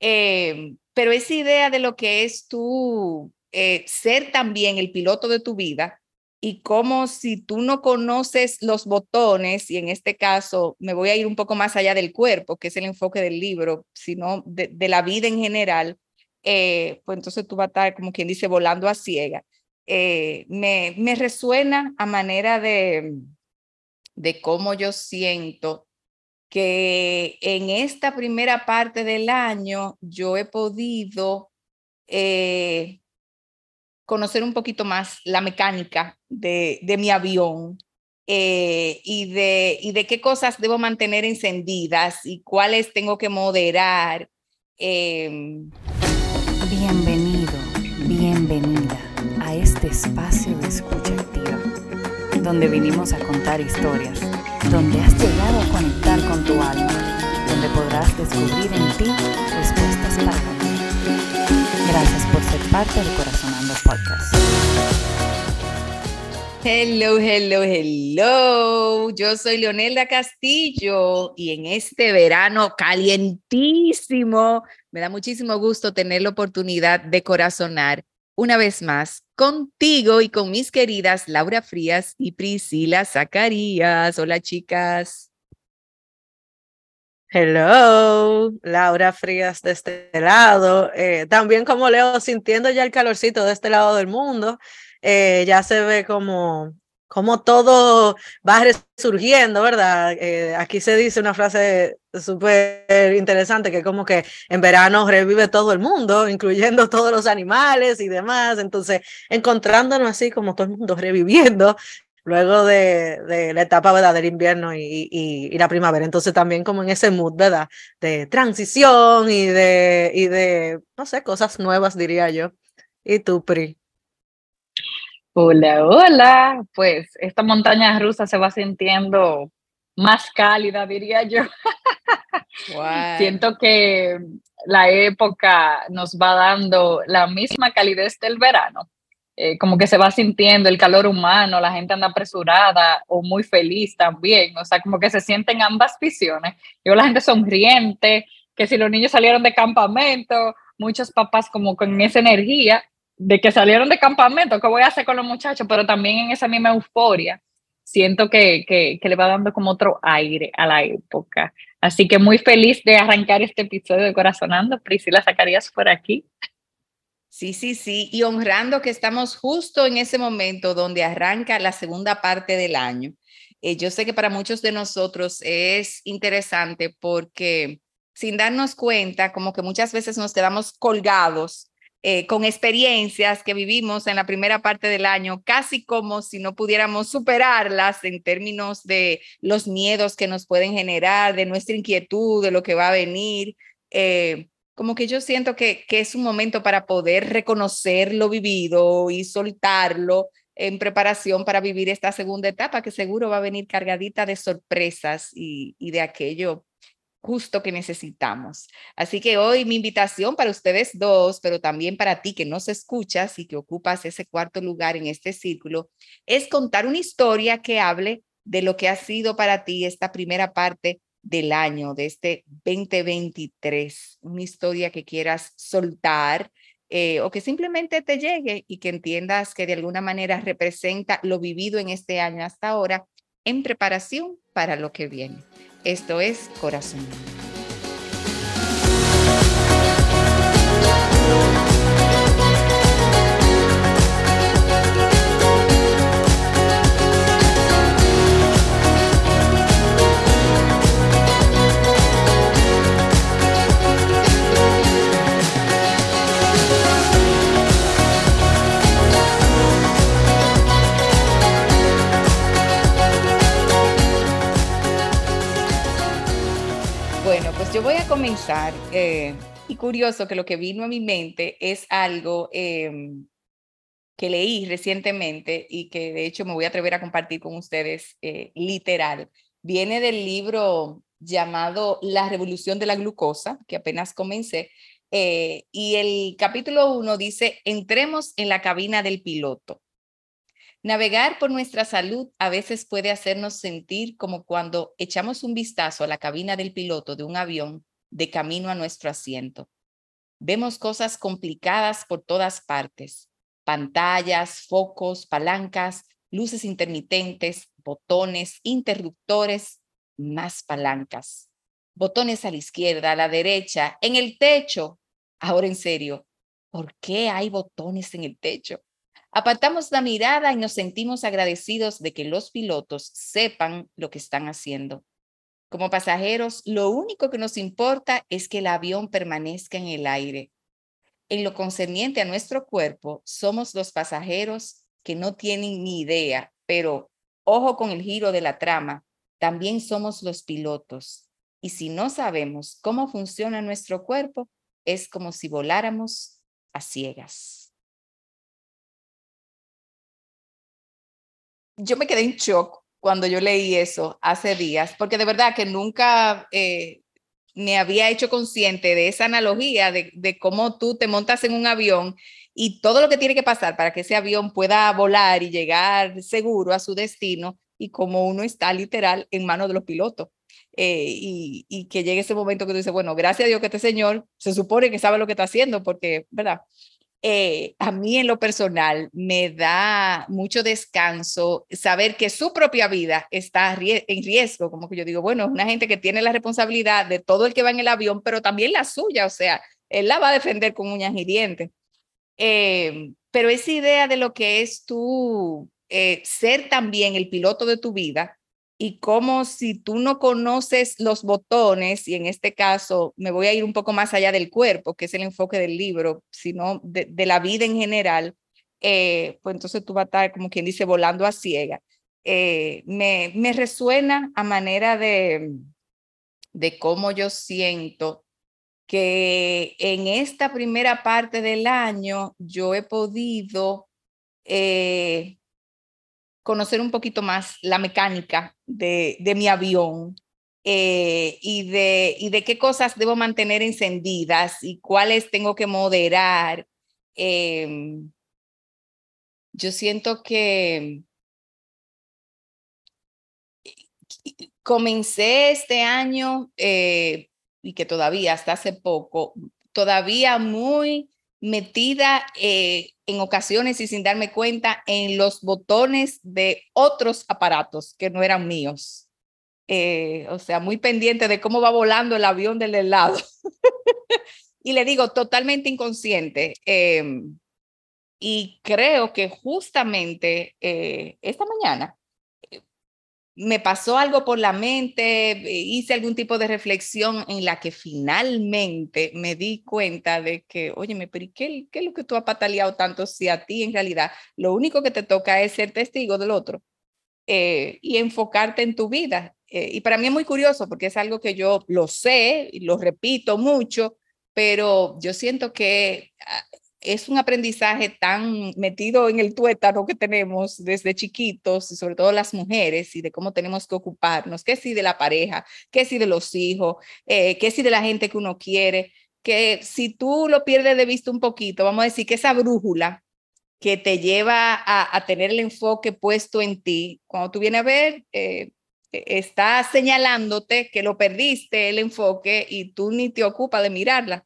Eh, pero esa idea de lo que es tú eh, ser también el piloto de tu vida y como si tú no conoces los botones, y en este caso me voy a ir un poco más allá del cuerpo, que es el enfoque del libro, sino de, la vida en general, eh, pues entonces tú vas a estar, como quien dice, volando a ciega. Eh, me, me resuena a manera de, de cómo yo siento que en esta primera parte del año yo he podido eh, conocer un poquito más la mecánica de, de mi avión eh, y, de, y de qué cosas debo mantener encendidas y cuáles tengo que moderar. Em. Bienvenido, bienvenida a este espacio de escucha activa, donde vinimos a contar historias, donde has descubrir en ti respuestas para ti. Gracias por ser parte de Corazonando Podcast. Hello, hello, hello. Yo soy Leonelda Castillo y en este verano calientísimo me da muchísimo gusto tener la oportunidad de corazonar una vez más contigo y con mis queridas Laura Frías y Priscila Zacarías. Hola, chicas. Hello, Laura Frías de este lado. Eh, también como Leo, sintiendo ya el calorcito de este lado del mundo, eh, ya se ve como, como todo va resurgiendo, ¿verdad? Eh, aquí se dice una frase súper interesante que como que en verano revive todo el mundo, incluyendo todos los animales y demás. Entonces, encontrándonos así como todo el mundo reviviendo, luego de, la etapa ¿verdad? del invierno y, la primavera. Entonces también como en ese mood, ¿verdad? De transición y de, y de, no sé, cosas nuevas, diría yo. ¿Y tú, Pri? Hola, hola. Pues esta montaña rusa se va sintiendo más cálida, diría yo. Siento que la época nos va dando la misma calidez del verano eh, como que se va sintiendo el calor humano, la gente anda apresurada o muy feliz también, o sea, como que se sienten ambas visiones. Yo la gente sonriente, que si los niños salieron de campamento, muchos papás como con esa energía de que salieron de campamento, ¿qué voy a hacer con los muchachos? Pero también en esa misma euforia, siento que, que, que le va dando como otro aire a la época. Así que muy feliz de arrancar este episodio de Corazonando. Priscila sacarías por aquí. Sí, sí, sí, y honrando que estamos justo en ese momento donde arranca la segunda parte del año. Eh, yo sé que para muchos de nosotros es interesante porque sin darnos cuenta, como que muchas veces nos quedamos colgados eh, con experiencias que vivimos en la primera parte del año, casi como si no pudiéramos superarlas en términos de los miedos que nos pueden generar, de nuestra inquietud, de lo que va a venir. Eh, como que yo siento que, que es un momento para poder reconocer lo vivido y soltarlo en preparación para vivir esta segunda etapa que seguro va a venir cargadita de sorpresas y, y de aquello justo que necesitamos. Así que hoy mi invitación para ustedes dos, pero también para ti que nos escuchas y que ocupas ese cuarto lugar en este círculo, es contar una historia que hable de lo que ha sido para ti esta primera parte del año, de este 2023, una historia que quieras soltar eh, o que simplemente te llegue y que entiendas que de alguna manera representa lo vivido en este año hasta ahora en preparación para lo que viene. Esto es Corazón. Yo voy a comenzar, eh, y curioso que lo que vino a mi mente es algo em, que leí recientemente y que de hecho me voy a atrever a compartir con ustedes eh, literal. Viene del libro llamado La Revolución de la Glucosa, que apenas comencé, eh, y el capítulo 1 dice, entremos en la cabina del piloto. Navegar por nuestra salud a veces puede hacernos sentir como cuando echamos un vistazo a la cabina del piloto de un avión de camino a nuestro asiento. Vemos cosas complicadas por todas partes, pantallas, focos, palancas, luces intermitentes, botones, interruptores, más palancas, botones a la izquierda, a la derecha, en el techo. Ahora en serio, ¿por qué hay botones en el techo? Apartamos la mirada y nos sentimos agradecidos de que los pilotos sepan lo que están haciendo. Como pasajeros, lo único que nos importa es que el avión permanezca en el aire. En lo concerniente a nuestro cuerpo, somos los pasajeros que no tienen ni idea, pero ojo con el giro de la trama, también somos los pilotos. Y si no sabemos cómo funciona nuestro cuerpo, es como si voláramos a ciegas. Yo me quedé en shock cuando yo leí eso hace días, porque de verdad que nunca eh, me había hecho consciente de esa analogía de, cómo tú te montas en un avión y todo lo que tiene que pasar para que ese avión pueda volar y llegar seguro a su destino y como uno está literal en manos de los pilotos. Eh, y, y, que llegue ese momento que tú dices, bueno, gracias a Dios que este señor se supone que sabe lo que está haciendo, porque, ¿verdad? Eh, a mí en lo personal me da mucho descanso saber que su propia vida está en riesgo, como que yo digo, bueno, es una gente que tiene la responsabilidad de todo el que va en el avión, pero también la suya, o sea, él la va a defender con uñas y dientes. Eh, pero esa idea de lo que es tú eh, ser también el piloto de tu vida, y como si tú no conoces los botones, y en este caso me voy a ir un poco más allá del cuerpo, que es el enfoque del libro, sino de, de la vida en general, eh, pues entonces tú vas a estar, como quien dice, volando a ciega. Eh, me, me resuena a manera de, de cómo yo siento que en esta primera parte del año yo he podido eh, conocer un poquito más la mecánica de, de mi avión eh, y, de, y de qué cosas debo mantener encendidas y cuáles tengo que moderar. Eh, yo siento que comencé este año eh, y que todavía hasta hace poco, todavía muy metida eh, en ocasiones y sin darme cuenta en los botones de otros aparatos que no eran míos. Eh, o sea, muy pendiente de cómo va volando el avión del helado. y le digo, totalmente inconsciente. Em, y creo que justamente eh, esta mañana me pasó algo por la mente, eh, hice algún tipo de reflexión en la que finalmente me di cuenta de que, óyeme, pero ¿qué, ¿qué es lo que tú has pataleado tanto si a ti en realidad lo único que te toca es ser testigo del otro eh, y enfocarte en tu vida? Eh, y para mí es muy curioso porque es algo que yo lo sé y lo repito mucho, pero yo siento que ah, es un aprendizaje tan metido en el tuétano que tenemos desde chiquitos, y sobre todo las mujeres, y de cómo tenemos que ocuparnos, que si de la pareja, que si de los hijos, eh, que si de la gente que uno quiere, que si tú lo pierdes de vista un poquito, vamos a decir que esa brújula que te lleva a, tener el enfoque puesto en ti, cuando tú vienes a ver, eh, está señalándote que lo perdiste el enfoque y tú ni te ocupas de mirarla.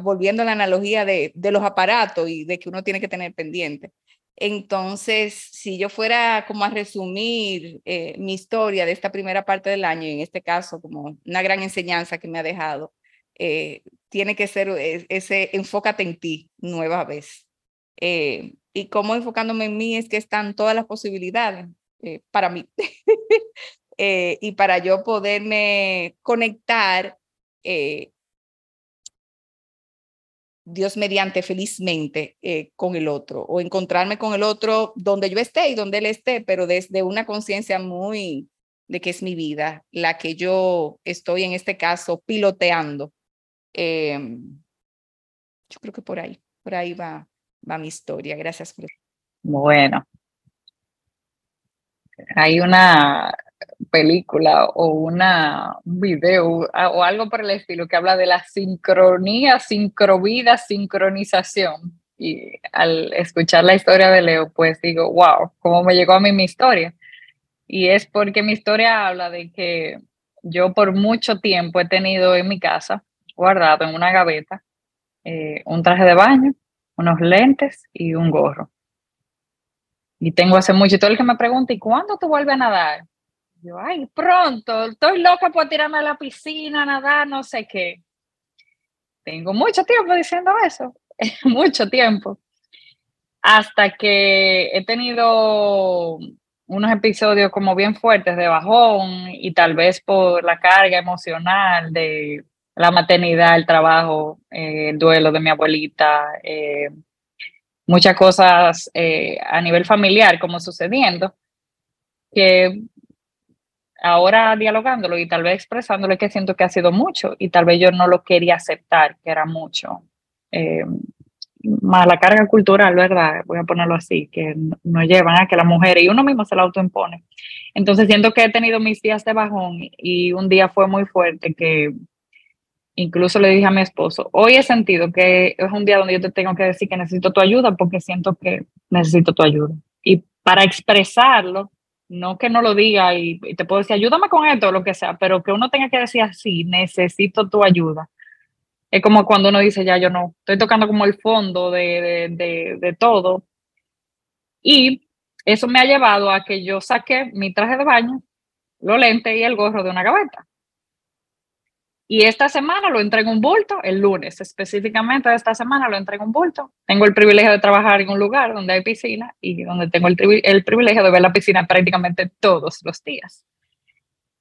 Volviendo a la analogía de, de, los aparatos y de que uno tiene que tener pendiente. Entonces, si yo fuera como a resumir eh, mi historia de esta primera parte del año, y en este caso como una gran enseñanza que me ha dejado, eh, tiene que ser e, ese enfócate en ti nueva vez. Eh, y cómo enfocándome en mí es que están todas las posibilidades para mí. y para yo poderme conectar Dios mediante felizmente eh, con el otro o encontrarme con el otro donde yo esté y donde él esté, pero desde una conciencia muy de que es mi vida, la que yo estoy en este caso piloteando. Em, yo creo que por ahí, por ahí va, va mi historia. Gracias. Bueno, hay una, película o una, un video o algo por el estilo que habla de la sincronía, sincrovida, sincronización. Y al escuchar la historia de Leo, pues digo, wow, ¿cómo me llegó a mí mi historia? Y es porque mi historia habla de que yo por mucho tiempo he tenido en mi casa, guardado en una gaveta, eh, un traje de baño, unos lentes y un gorro. Y tengo hace mucho, y todo el que me pregunta, ¿y cuándo tú vuelves a nadar? Yo, ay, pronto, estoy loca por tirarme a la piscina, nadar, no sé qué. Tengo mucho tiempo diciendo eso, mucho tiempo. Hasta que he tenido unos episodios como bien fuertes de bajón y tal vez por la carga emocional de la maternidad, el trabajo, eh, el duelo de mi abuelita, eh, muchas cosas eh, a nivel familiar como sucediendo, que ahora dialogándolo y tal vez expresándolo que siento que ha sido mucho y tal vez yo no lo quería aceptar, que era mucho. más la carga cultural, ¿verdad? Voy a ponerlo así, que nos llevan a que la mujer y uno mismo se la autoimpone. Entonces siento que he tenido mis días de bajón y un día fue muy fuerte que Incluso le dije a mi esposo, hoy he sentido que es un día donde yo te tengo que decir que necesito tu ayuda porque siento que necesito tu ayuda. Y para expresarlo, no que no lo diga y, te puedo decir, ayúdame con esto o lo que sea, pero que uno tenga que decir así, necesito tu ayuda. Es como cuando uno dice, ya yo no, estoy tocando como el fondo de, de, de todo. Y eso me ha llevado a que yo saqué mi traje de baño, los lentes y el gorro de una gaveta. Y esta semana lo entrego un bulto, el lunes específicamente esta semana lo entrego un bulto. Tengo el privilegio de trabajar en un lugar donde hay piscina y donde tengo el, el privilegio de ver la piscina prácticamente todos los días.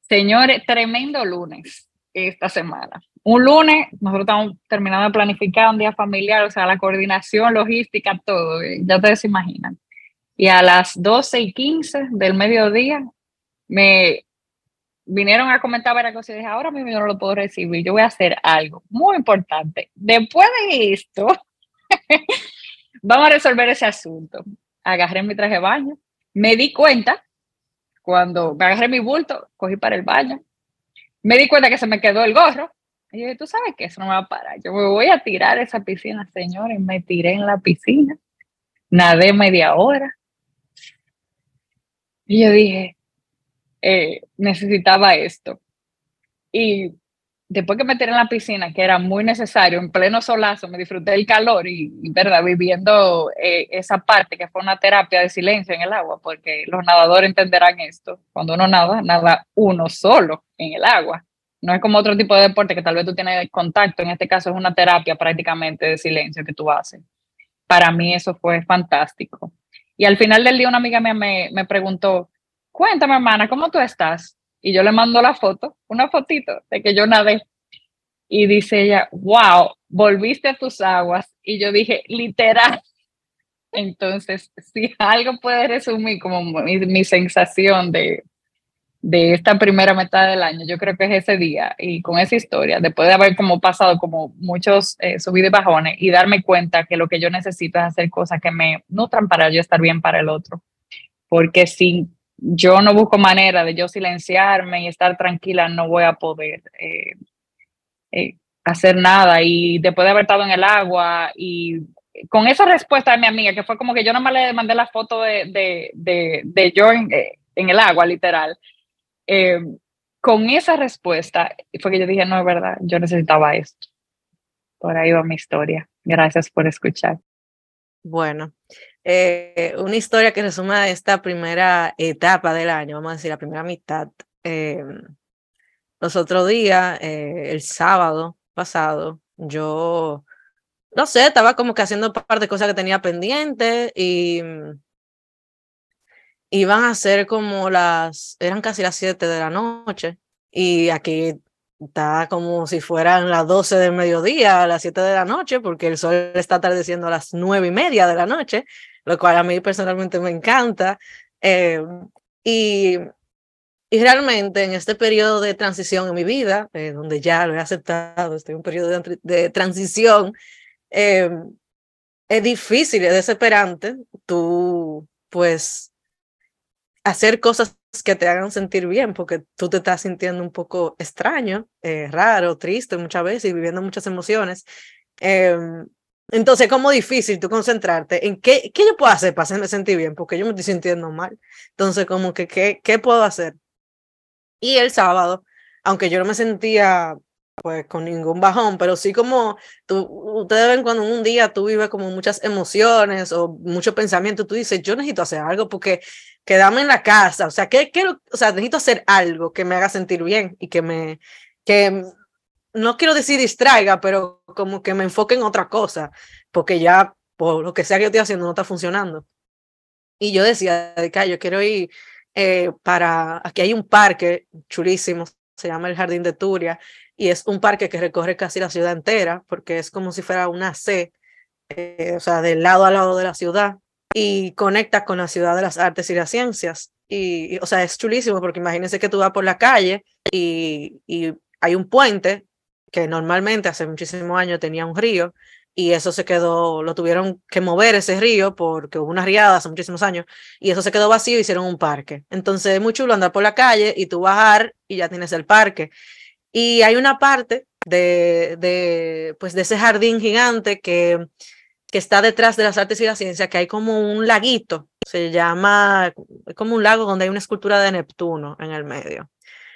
Señores, tremendo lunes esta semana. Un lunes, nosotros estamos terminando de planificar un día familiar, o sea, la coordinación, logística, todo, eh, ya ustedes se imaginan. Y a las 12 y 15 del mediodía me vinieron a comentar varias y dije, ahora mismo yo no lo puedo recibir, yo voy a hacer algo muy importante. Después de esto, vamos a resolver ese asunto. Agarré mi traje de baño, me di cuenta, cuando agarré mi bulto, cogí para el baño, me di cuenta que se me quedó el gorro. Y dije, tú sabes que eso no me va a parar. Yo me voy a tirar esa piscina, señores. Me tiré en la piscina, nadé media hora. Y yo dije, eh, necesitaba esto. Y después que me tiré en la piscina, que era muy necesario, en pleno solazo, me disfruté del calor y, ¿verdad? Viviendo eh, esa parte que fue una terapia de silencio en el agua, porque los nadadores entenderán esto. Cuando uno nada, nada uno solo en el agua. No es como otro tipo de deporte que tal vez tú tienes contacto, en este caso es una terapia prácticamente de silencio que tú haces. Para mí eso fue fantástico. Y al final del día una amiga mía me, me preguntó, cuéntame, hermana, ¿cómo tú estás? Y yo le mando la foto, una fotito de que yo nadé. Y dice ella, wow, volviste a tus aguas. Y yo dije, literal. Entonces, si algo puede resumir como mi, sensación de, de esta primera mitad del año, yo creo que es ese día y con esa historia, después de haber como pasado como muchos eh, subidos y bajones y darme cuenta que lo que yo necesito es hacer cosas que me nutran para yo estar bien para el otro. Porque sin yo no busco manera de yo silenciarme y estar tranquila, no voy a poder eh, eh, hacer nada. Y después de haber estado en el agua y con esa respuesta de mi amiga, que fue como que yo nomás le mandé la foto de, de, yo eh, en, el agua, literal. con esa respuesta fue que yo dije, no es verdad, yo necesitaba esto. Por ahí va mi historia. Gracias por escuchar. Bueno, eh, una historia que resuma esta primera etapa del año, vamos a decir, la primera mitad. Eh, los otros días, eh, el sábado pasado, yo, no sé, estaba como que haciendo un par de cosas que tenía pendientes y mm, iban a ser como las, eran casi las 7 de la noche y aquí está como si fueran las 12 del mediodía, las 7 de la noche, porque el sol está atardeciendo a las 9 y media de la noche lo cual a mí personalmente me encanta. Eh, y, y, realmente en este periodo de transición en mi vida, eh, donde ya lo he aceptado, estoy en un periodo de, transición, eh, es difícil, es desesperante tú, pues, hacer cosas que te hagan sentir bien, porque tú te estás sintiendo un poco extraño, raro, triste muchas veces y viviendo muchas emociones. Entonces, como difícil tú concentrarte en qué, qué yo puedo hacer para hacerme sentir bien, porque yo me estoy sintiendo mal. Entonces, como que, ¿qué, qué puedo hacer? Y el sábado, aunque yo no me sentía pues con ningún bajón, pero sí como tú, ustedes ven cuando un día tú vives como muchas emociones o mucho pensamiento, tú dices, yo necesito hacer algo porque quedarme en la casa, o sea, ¿qué quiero? O sea, necesito hacer algo que me haga sentir bien y que me, que no quiero decir distraiga, pero como que me enfoque en otra cosa, porque ya por lo que sea que yo estoy haciendo no está funcionando. Y yo decía, yo quiero ir eh, para, aquí hay un parque chulísimo, se llama el Jardín de Turia, y es un parque que recorre casi la ciudad entera, porque es como si fuera una C, eh, o sea, del lado a lado de la ciudad, y conecta con la ciudad de las artes y las ciencias. Y, o sea, es chulísimo porque imagínense que tú vas por la calle y, y hay un puente que normalmente hace muchísimos años tenía un río y eso se quedó, lo tuvieron que mover ese río porque hubo una riada hace muchísimos años y eso se quedó vacío hicieron un parque. Entonces es muy chulo andar por la calle y tú bajar y ya tienes el parque. Y hay una parte de, de, pues de ese jardín gigante que, que está detrás de las artes y la ciencia, que hay como un laguito, se llama, es como un lago donde hay una escultura de Neptuno en el medio.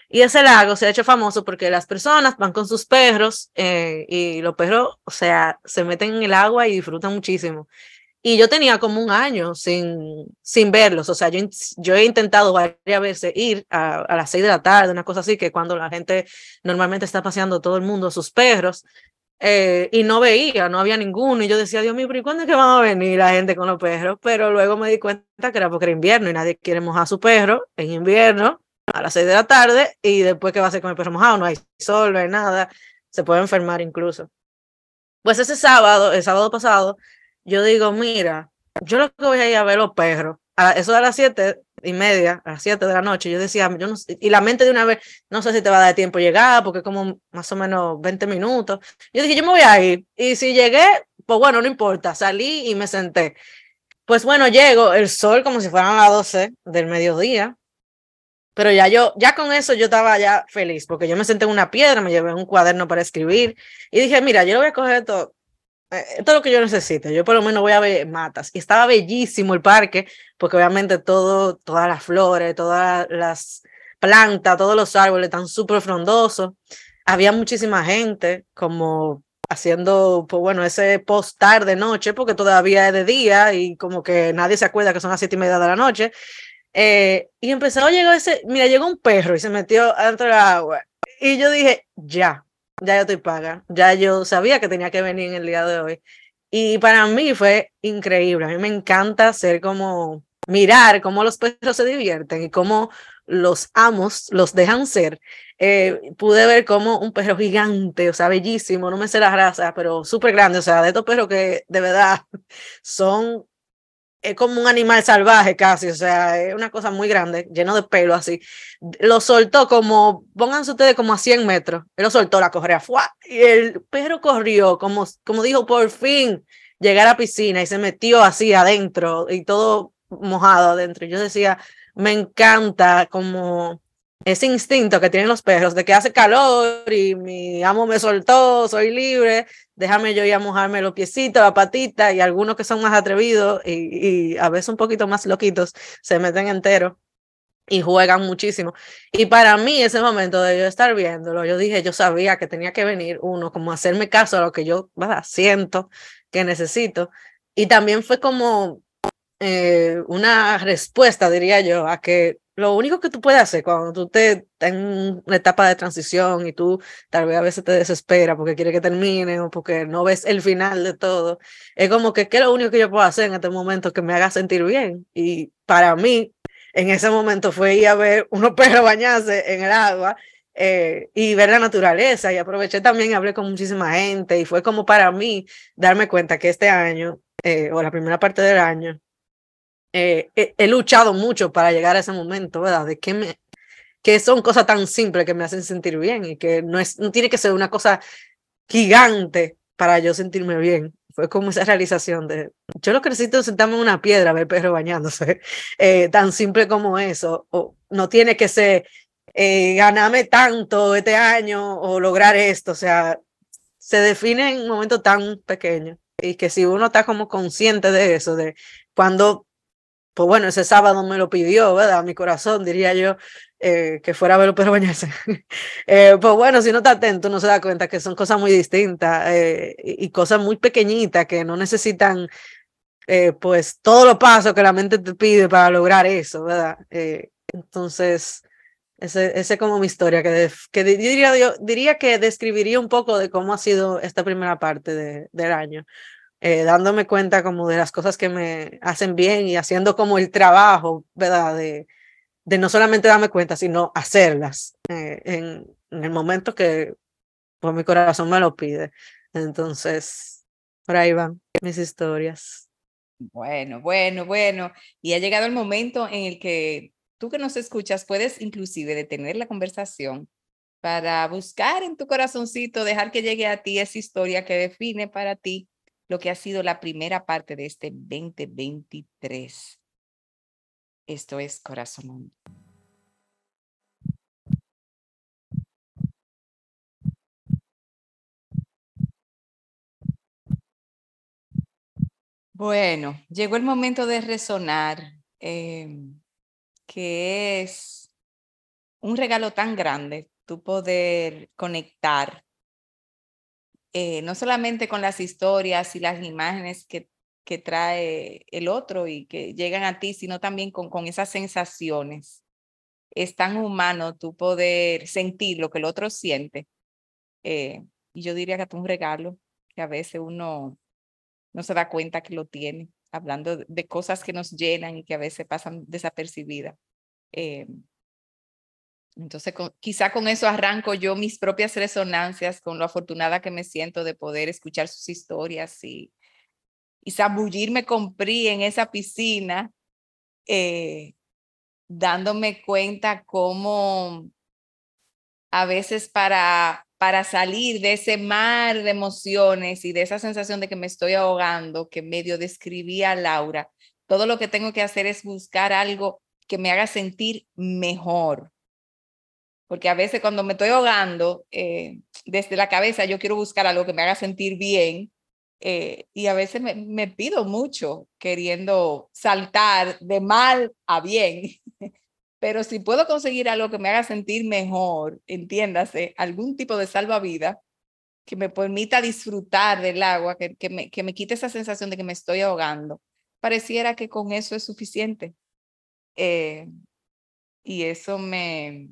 Y ese lago se ha hecho famoso porque las personas van con sus perros eh, y los perros, o sea, se meten en el agua y disfrutan muchísimo. Y yo tenía como un año sin, sin verlos, o sea, yo, yo he intentado varias veces ir a, a las seis de la tarde, una cosa así, que cuando la gente normalmente está paseando todo el mundo sus perros, eh, y no veía, no había ninguno. Y yo decía, Dios mío, pero ¿y cuándo es que van a venir la gente con los perros? Pero luego me di cuenta que era porque era invierno y nadie quiere mojar a su perro en invierno a las 6 de la tarde y después que va a hacer con el perro mojado, no hay sol, no hay nada, se puede enfermar incluso. Pues ese sábado, el sábado pasado, yo digo, mira, yo lo que voy a ir a ver los perros, a eso de las 7 y media, a las 7 de la noche, yo decía, yo no y la mente de una vez, no sé si te va a dar tiempo llegar, porque como más o menos 20 minutos. Yo dije, yo me voy a ir, y si llegué, pues bueno, no importa, salí y me senté. Pues bueno, llego, el sol como si fueran las 12 del mediodía, pero ya yo, ya con eso yo estaba ya feliz, porque yo me senté en una piedra, me llevé un cuaderno para escribir y dije, mira, yo lo voy a coger todo, eh, esto es lo que yo necesito, yo por lo menos voy a ver matas. Y estaba bellísimo el parque, porque obviamente todo, todas las flores, todas las plantas, todos los árboles están súper frondosos. Había muchísima gente, como haciendo, pues bueno, ese post tarde, noche, porque todavía es de día y como que nadie se acuerda que son las siete y media de la noche. Eh, y empezó a llegar ese, mira, llegó un perro y se metió adentro del agua. Y yo dije, ya, ya yo estoy paga. Ya yo sabía que tenía que venir en el día de hoy. Y para mí fue increíble. A mí me encanta ser como, mirar cómo los perros se divierten y cómo los amos los dejan ser. Eh, pude ver como un perro gigante, o sea, bellísimo, no me sé la raza, pero súper grande, o sea, de estos perros que de verdad son es como un animal salvaje casi, o sea, es una cosa muy grande, lleno de pelo así. Lo soltó como, pónganse ustedes como a 100 metros, él lo soltó la correa, ¡fua! y el perro corrió, como, como dijo, por fin llegar a la piscina y se metió así adentro y todo mojado adentro. Yo decía, me encanta como ese instinto que tienen los perros de que hace calor y mi amo me soltó, soy libre, déjame yo ir a mojarme los piecitos, la patita y algunos que son más atrevidos y, a veces un poquito más loquitos se meten entero y juegan muchísimo. Y para mí ese momento de yo estar viéndolo, yo dije, yo sabía que tenía que venir uno, como hacerme caso a lo que yo siento que necesito. Y también fue como eh, una respuesta, diría yo, a que lo único que tú puedes hacer cuando tú te en una etapa de transición y tú tal vez a veces te desespera porque quiere que termine o porque no ves el final de todo, es como que qué es lo único que yo puedo hacer en este momento que me haga sentir bien. Y para mí, en ese momento fue ir a ver unos perros bañarse en el agua eh, y ver la naturaleza y aproveché también y hablé con muchísima gente y fue como para mí darme cuenta que este año eh, o la primera parte del año eh, he, luchado mucho para llegar a ese momento, ¿verdad? De que, me, que son cosas tan simples que me hacen sentir bien y que no, es, no tiene que ser una cosa gigante para yo sentirme bien. Fue como esa realización de, yo lo que necesito es sentarme en una piedra a ver perro bañándose, eh, tan simple como eso, o no tiene que ser eh, ganarme tanto este año o lograr esto, o sea, se define en un momento tan pequeño y que si uno está como consciente de eso, de cuando pues bueno, ese sábado me lo pidió, ¿verdad? Mi corazón, diría yo, eh, que fuera a verlo pero bañarse. eh, pues bueno, si no está atento, no se da cuenta que son cosas muy distintas eh, y, cosas muy pequeñitas que no necesitan eh, pues todos los pasos que la mente te pide para lograr eso, ¿verdad? entonces, ese, ese como mi historia, que, que diría, yo diría que describiría un poco de cómo ha sido esta primera parte de, del año. Dándome cuenta como de las cosas que me hacen bien y haciendo como el trabajo, ¿verdad? De, de no solamente darme cuenta, sino hacerlas eh, en, en, el momento que pues, mi corazón me lo pide. Entonces, por ahí van mis historias. Bueno, bueno, bueno. Y ha llegado el momento en el que tú que nos escuchas puedes inclusive detener la conversación para buscar en tu corazoncito, dejar que llegue a ti esa historia que define para ti lo que ha sido la primera parte de este 2023. Esto es Corazón Bueno, llegó el momento de resonar, em, que es un regalo tan grande, tu poder conectar, eh, no solamente con las historias y las imágenes que que trae el otro y que llegan a ti, sino también con, con esas sensaciones. Es tan humano tu poder sentir lo que el otro siente. Eh, y yo diría que es un regalo que a veces uno no se da cuenta que lo tiene, hablando de cosas que nos llenan y que a veces pasan desapercibidas. Eh, entonces, quizá con eso arranco yo mis propias resonancias con lo afortunada que me siento de poder escuchar sus historias y, y zambullirme con PRI en esa piscina, eh, dándome cuenta cómo a veces para, para salir de ese mar de emociones y de esa sensación de que me estoy ahogando, que medio describía Laura, todo lo que tengo que hacer es buscar algo que me haga sentir mejor. Porque a veces cuando me estoy ahogando eh, desde la cabeza, yo quiero buscar algo que me haga sentir bien eh, y a veces me, pido mucho queriendo saltar de mal a bien. Pero si puedo conseguir algo que me haga sentir mejor, entiéndase, algún tipo de salvavidas que me permita disfrutar del agua, que, que, me, que me quite esa sensación de que me estoy ahogando, pareciera que con eso es suficiente. Eh, y eso me,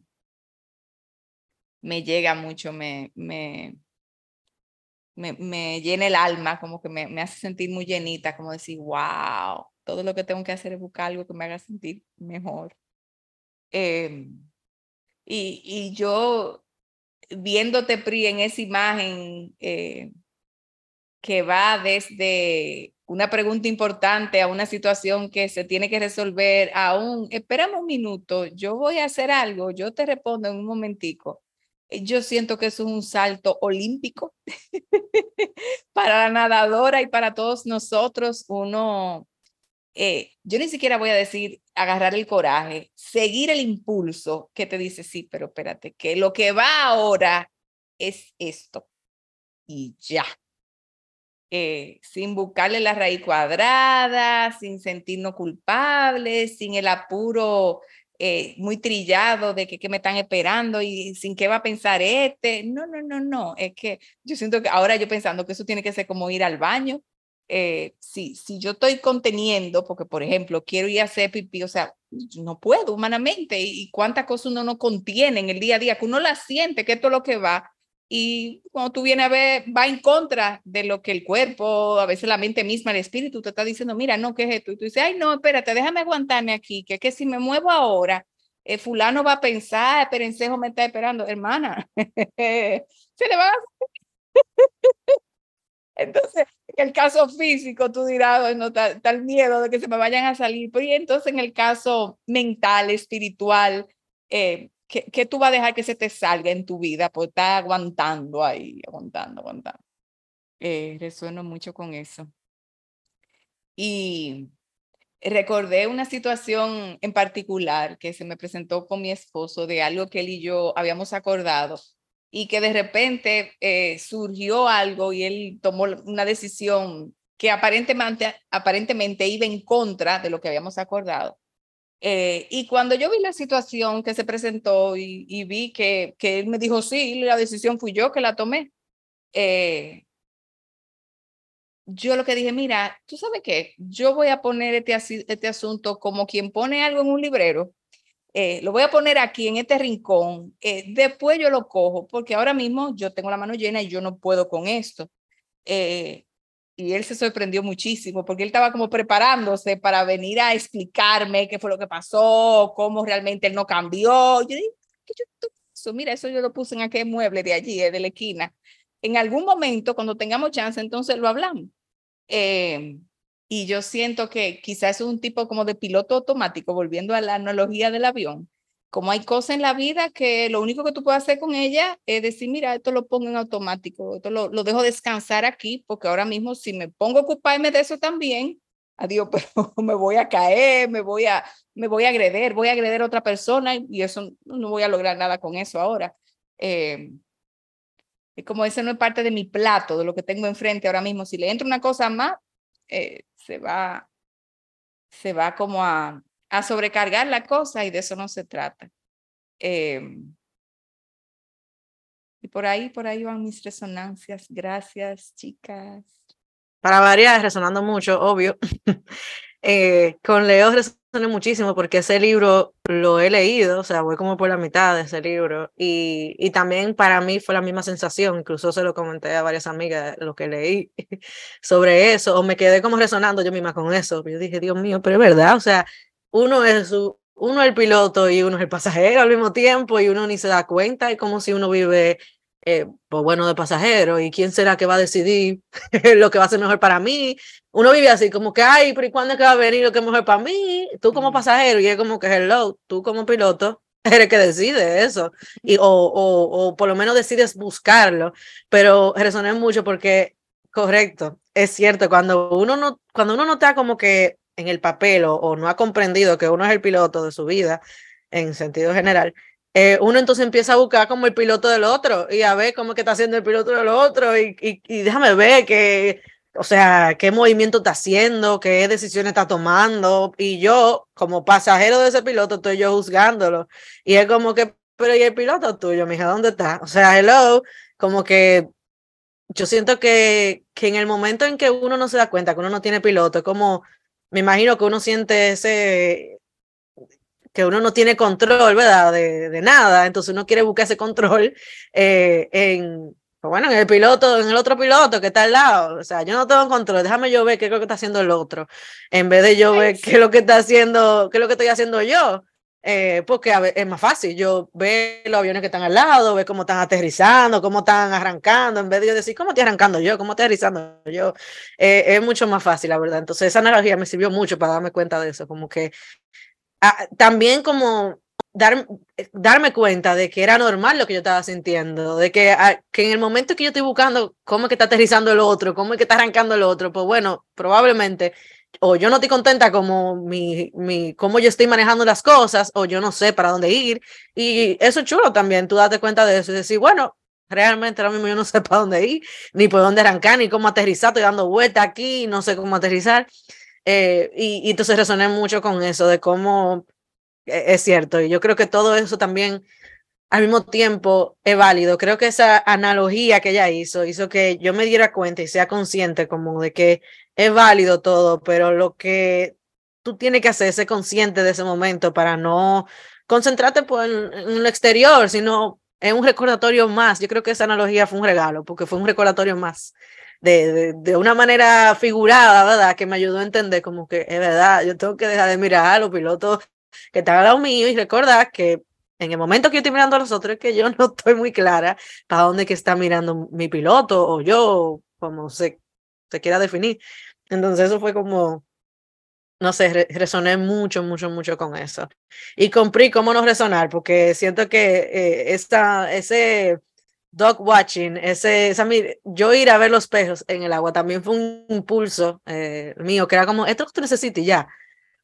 me llega mucho, me, me, me, me llena el alma, como que me, me, hace sentir muy llenita, como decir, wow, todo lo que tengo que hacer es buscar algo que me haga sentir mejor. Eh, y, y, yo viéndote, Pri, en esa imagen eh, que va desde una pregunta importante a una situación que se tiene que resolver, a un, espérame un minuto, yo voy a hacer algo, yo te respondo en un momentico yo siento que es un salto olímpico para la nadadora y para todos nosotros. Uno, eh, yo ni siquiera voy a decir agarrar el coraje, seguir el impulso que te dice, sí, pero espérate, que lo que va ahora es esto. Y ya. Eh, sin buscarle la raíz cuadrada, sin sentirnos culpables, sin el apuro eh, muy trillado de que, me están esperando y sin qué va a pensar este. No, no, no, no. Es que yo siento que ahora yo pensando que eso tiene que ser como ir al baño. Eh, si, si yo estoy conteniendo, porque por ejemplo quiero ir a hacer pipí, o sea, no puedo humanamente y, cuántas cosas uno no contiene en el día a día, que uno la siente, que esto es lo que va. Y cuando tú vienes a ver, va en contra de lo que el cuerpo, a veces la mente misma, el espíritu te está diciendo, mira, no, ¿qué es esto? Y tú dices, ay, no, espérate, déjame aguantarme aquí, que, que si me muevo ahora, eh, fulano va a pensar, Perencejo me está esperando, hermana, se le va a... Entonces, en el caso físico, tú dirás, no, tal, tal miedo de que se me vayan a salir, pero y entonces en el caso mental, espiritual, eh, ¿Qué, tú vas a dejar que se te salga en tu vida por estar aguantando ahí, aguantando, aguantando? Eh, resueno mucho con eso. Y recordé una situación en particular que se me presentó con mi esposo de algo que él y yo habíamos acordado y que de repente eh, surgió algo y él tomó una decisión que aparentemente, aparentemente iba en contra de lo que habíamos acordado. Eh, y cuando yo vi la situación que se presentó y, vi que, que, él me dijo, sí, la decisión fui yo que la tomé, eh, yo lo que dije, mira, tú sabes qué, yo voy a poner este, este asunto como quien pone algo en un librero, eh, lo voy a poner aquí en este rincón, después yo lo cojo, porque ahora mismo yo tengo la mano llena y yo no puedo con esto. Eh, y él se sorprendió muchísimo porque él estaba como preparándose para venir a explicarme qué fue lo que pasó, cómo realmente él no cambió. Yo dije, eso? mira, eso yo lo puse en aquel mueble de allí, de la esquina. En algún momento, cuando tengamos chance, entonces lo hablamos. Eh, y yo siento que quizás es un tipo como de piloto automático, volviendo a la analogía del avión como hay cosas en la vida que lo único que tú puedes hacer con ella es decir, mira, esto lo pongo en automático, esto lo, lo dejo descansar aquí, porque ahora mismo si me pongo a ocuparme de eso también, adiós, pero me voy a caer, me voy a, me voy a agreder, voy a agreder a otra persona y eso no voy a lograr nada con eso ahora. Eh, es como ese no es parte de mi plato, de lo que tengo enfrente ahora mismo. Si le entra una cosa más, eh, se va, se va como a, a sobrecargar la cosa y de eso no se trata. Em, y por ahí, por ahí van mis resonancias. Gracias, chicas. Para variar, resonando mucho, obvio. Eh, con Leo resoné muchísimo porque ese libro lo he leído, o sea, voy como por la mitad de ese libro y, y también para mí fue la misma sensación, incluso se lo comenté a varias amigas lo que leí sobre eso, o me quedé como resonando yo misma con eso. Yo dije, Dios mío, pero es verdad, o sea, uno es su, uno es el piloto y uno es el pasajero al mismo tiempo y uno ni se da cuenta, es como si uno vive, eh, pues bueno, de pasajero y quién será que va a decidir lo que va a ser mejor para mí. Uno vive así, como que, ay, pero ¿y cuándo es que va a venir lo que es mejor para mí? Tú como pasajero y es como que, hello, tú como piloto eres que decide eso, y, o, o, o por lo menos decides buscarlo, pero resoné mucho porque, correcto, es cierto, cuando uno no, cuando uno no está como que en el papel o, no ha comprendido que uno es el piloto de su vida en sentido general, eh, uno entonces empieza a buscar como el piloto del otro y a ver cómo que está haciendo el piloto del otro y, y, déjame ver que, o sea, qué movimiento está haciendo, qué decisiones está tomando. Y yo como pasajero de ese piloto estoy yo juzgándolo. Y es como que, pero ¿y el piloto tuyo, mija, dónde está? O sea, hello, como que yo siento que, que en el momento en que uno no se da cuenta que uno no tiene piloto, es como me imagino que uno siente ese, que uno no tiene control, ¿verdad? De, de nada, entonces uno quiere buscar ese control eh, en, pues bueno, en el piloto, en el otro piloto que está al lado, o sea, yo no tengo control, déjame yo ver qué es lo que está haciendo el otro, en vez de yo ver qué es lo que está haciendo, qué es lo que estoy haciendo yo. Eh, porque es más fácil, yo veo los aviones que están al lado, veo cómo están aterrizando, cómo están arrancando, en vez de yo decir, ¿cómo estoy arrancando yo? ¿Cómo estoy aterrizando yo? Eh, es mucho más fácil, la verdad. Entonces, esa analogía me sirvió mucho para darme cuenta de eso, como que ah, también como dar, darme cuenta de que era normal lo que yo estaba sintiendo, de que, ah, que en el momento que yo estoy buscando cómo es que está aterrizando el otro, cómo es que está arrancando el otro, pues bueno, probablemente o yo no estoy contenta como mi, mi, cómo yo estoy manejando las cosas, o yo no sé para dónde ir. Y eso es chulo también, tú date cuenta de eso y decir, bueno, realmente ahora mismo yo no sé para dónde ir, ni por dónde arrancar, ni cómo aterrizar, estoy dando vuelta aquí, no sé cómo aterrizar. Eh, y, y, entonces resoné mucho con eso, de cómo e, es cierto, y yo creo que todo eso también al mismo tiempo es válido. Creo que esa analogía que ella hizo hizo que yo me diera cuenta y sea consciente como de que es válido todo, pero lo que tú tienes que hacer es ser consciente de ese momento para no concentrarte pues, en, lo exterior, sino en un recordatorio más. Yo creo que esa analogía fue un regalo, porque fue un recordatorio más. De, de, una manera figurada, ¿verdad? Que me ayudó a entender como que es verdad, yo tengo que dejar de mirar a los pilotos que están al lado mío y recordar que en el momento que yo estoy mirando a los otros que yo no estoy muy clara para dónde que está mirando mi piloto o yo, como se se quiera definir. Entonces eso fue como, no sé, resoné mucho, mucho, mucho con eso. Y compré cómo no resonar, porque siento que eh, esta, ese dog watching, ese, esa, yo ir a ver los peces en el agua también fue un impulso eh, mío, que era como, esto que tú necesitas ya.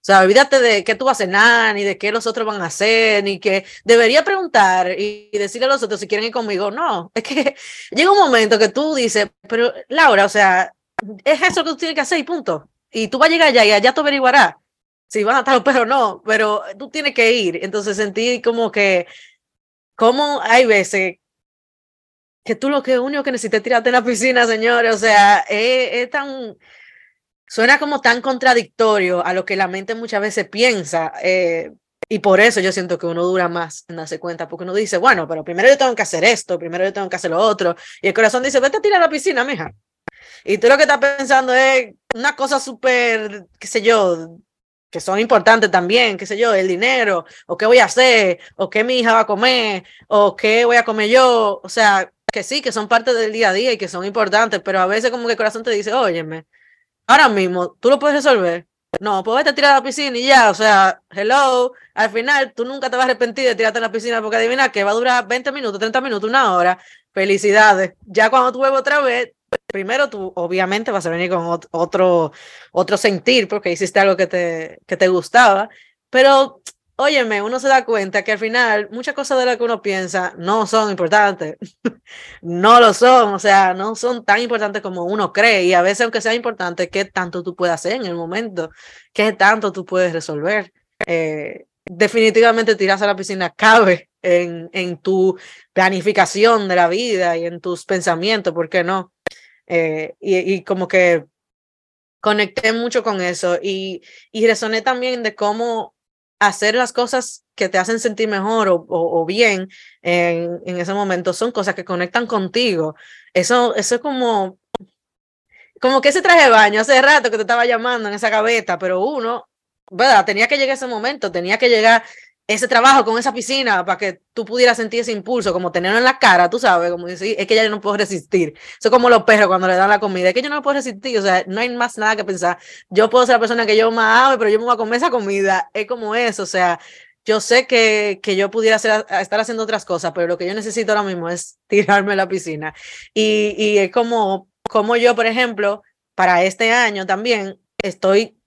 O sea, olvídate de qué tú vas a cenar, ni de qué los otros van a hacer, ni que debería preguntar y decirle a los otros si quieren ir conmigo. No, es que llega un momento que tú dices, pero Laura, o sea, es eso que tú tienes que hacer y punto. Y tú vas a llegar allá y allá tú averiguarás. si van a estar los perros no, pero tú tienes que ir. Entonces sentí como que, como hay veces que tú lo que único que necesitas es tirarte en la piscina, señores. O sea, es, tan, suena como tan contradictorio a lo que la mente muchas veces piensa. Eh, y por eso yo siento que uno dura más en darse cuenta, porque uno dice, bueno, pero primero yo tengo que hacer esto, primero yo tengo que hacer lo otro. Y el corazón dice, vete a tirar a la piscina, mija. Y tú lo que estás pensando es una cosa súper, qué sé yo, que son importantes también, qué sé yo, el dinero, o qué voy a hacer, o qué mi hija va a comer, o qué voy a comer yo. O sea, que sí, que son parte del día a día y que son importantes, pero a veces como que el corazón te dice, óyeme, ahora mismo, ¿tú lo puedes resolver? No, pues vete a tirar a la piscina y ya, o sea, hello, al final tú nunca te vas a arrepentir de tirarte a la piscina porque adivina que va a durar 20 minutos, 30 minutos, una hora. Felicidades. Ya cuando tú otra vez, primero tú obviamente vas a venir con otro, otro sentir porque hiciste algo que te, que te gustaba, pero óyeme, uno se da cuenta que al final muchas cosas de las que uno piensa no son importantes, no lo son, o sea, no son tan importantes como uno cree y a veces aunque sea importante, ¿qué tanto tú puedes hacer en el momento? ¿Qué tanto tú puedes resolver? Eh, definitivamente tirarse a la piscina cabe en, en tu planificación de la vida y en tus pensamientos, ¿por qué no? Eh, y, como que conecté mucho con eso y, y resoné también de cómo hacer las cosas que te hacen sentir mejor o, o, bien en, en, ese momento son cosas que conectan contigo. Eso, eso es como, como que ese traje de baño hace rato que te estaba llamando en esa gaveta, pero uno, ¿verdad? Tenía que llegar ese momento, tenía que llegar ese trabajo con esa piscina para que tú pudieras sentir ese impulso, como tenerlo en la cara, tú sabes, como decir, es que ya yo no puedo resistir. Eso es como los perros cuando le dan la comida, es que yo no puedo resistir, o sea, no hay más nada que pensar. Yo puedo ser la persona que yo más amo, pero yo me voy a comer esa comida, es como eso, o sea, yo sé que, que yo pudiera estar haciendo otras cosas, pero lo que yo necesito ahora mismo es tirarme a la piscina. Y, y es como, como yo, por ejemplo, para este año también estoy